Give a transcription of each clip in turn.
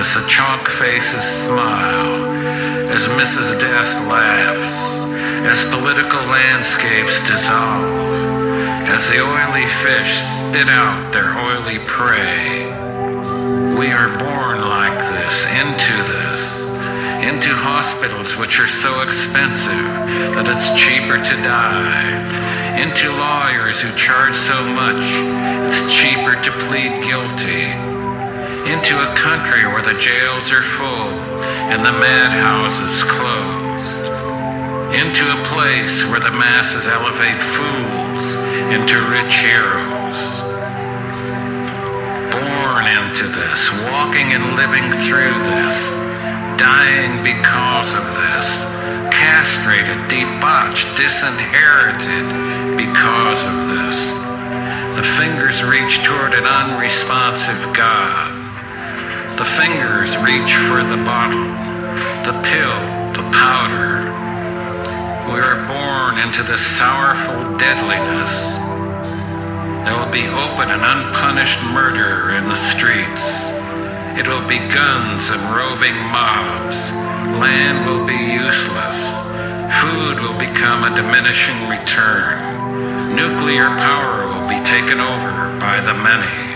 as the chalk faces smile, as Mrs. Death laughs, as political landscapes dissolve, as the oily fish spit out their oily prey. We are born like this, into this, into hospitals which are so expensive that it's cheaper to die, into lawyers who charge so much it's cheaper to plead guilty, into a country where the jails are full and the madhouses closed, into a place where the masses elevate fools into rich heroes born into this, walking and living through this, dying because of this, castrated, debauched, disinherited because of this. The fingers reach toward an unresponsive God. The fingers reach for the bottle, the pill, the powder. We are born into this sorrowful deadliness. There will be open and unpunished murder in the streets. It will be guns and roving mobs. Land will be useless. Food will become a diminishing return. Nuclear power will be taken over by the many.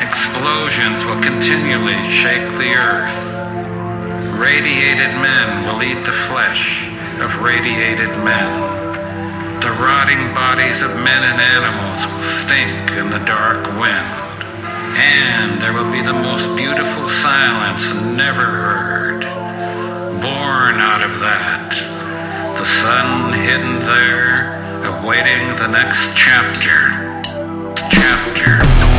Explosions will continually shake the earth. Radiated men will eat the flesh of radiated men. The rotting bodies of men and animals will stink in the dark wind. And there will be the most beautiful silence never heard. Born out of that, the sun hidden there, awaiting the next chapter. Chapter.